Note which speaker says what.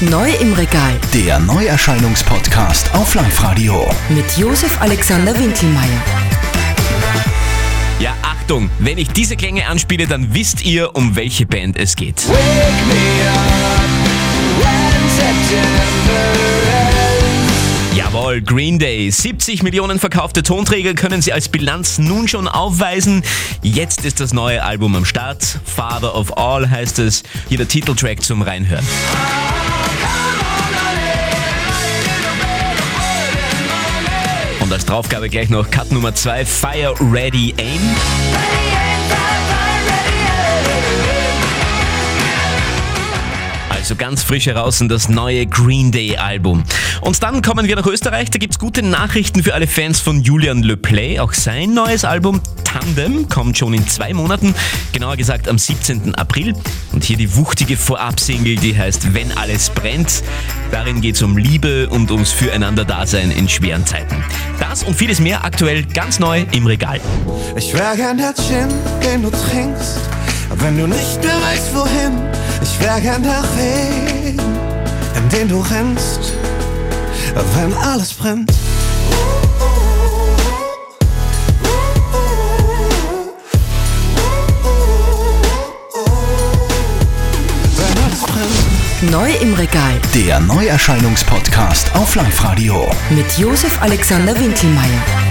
Speaker 1: Neu im Regal
Speaker 2: Der Neuerscheinungspodcast auf Live-Radio.
Speaker 1: mit Josef Alexander Winkelmeier.
Speaker 3: Ja, Achtung, wenn ich diese Klänge anspiele, dann wisst ihr, um welche Band es geht. Jawohl, Green Day. 70 Millionen verkaufte Tonträger können sie als Bilanz nun schon aufweisen. Jetzt ist das neue Album am Start. Father of All heißt es. Hier der Titeltrack zum Reinhören. Und Draufgabe gleich noch Cut Nummer 2, Fire Ready Aim. Also ganz frisch heraus in das neue Green Day Album. Und dann kommen wir nach Österreich. Da gibt's gute Nachrichten für alle Fans von Julian Le Play. Auch sein neues Album Tandem kommt schon in zwei Monaten, genauer gesagt am 17. April. Und hier die wuchtige Vorab-Single, die heißt Wenn alles brennt. Darin geht's um Liebe und ums Füreinander-Dasein in schweren Zeiten. Das und vieles mehr aktuell ganz neu im Regal.
Speaker 4: Ich wär gern der Gin, den du trinkst, wenn du nicht mehr weißt wohin. Ich wär gern der Regen, in den du rennst, wenn alles brennt. Wenn alles brennt.
Speaker 1: Neu im Regal
Speaker 2: Der Neuerscheinungspodcast auf Live-Radio.
Speaker 1: mit Josef Alexander Winkelmeier.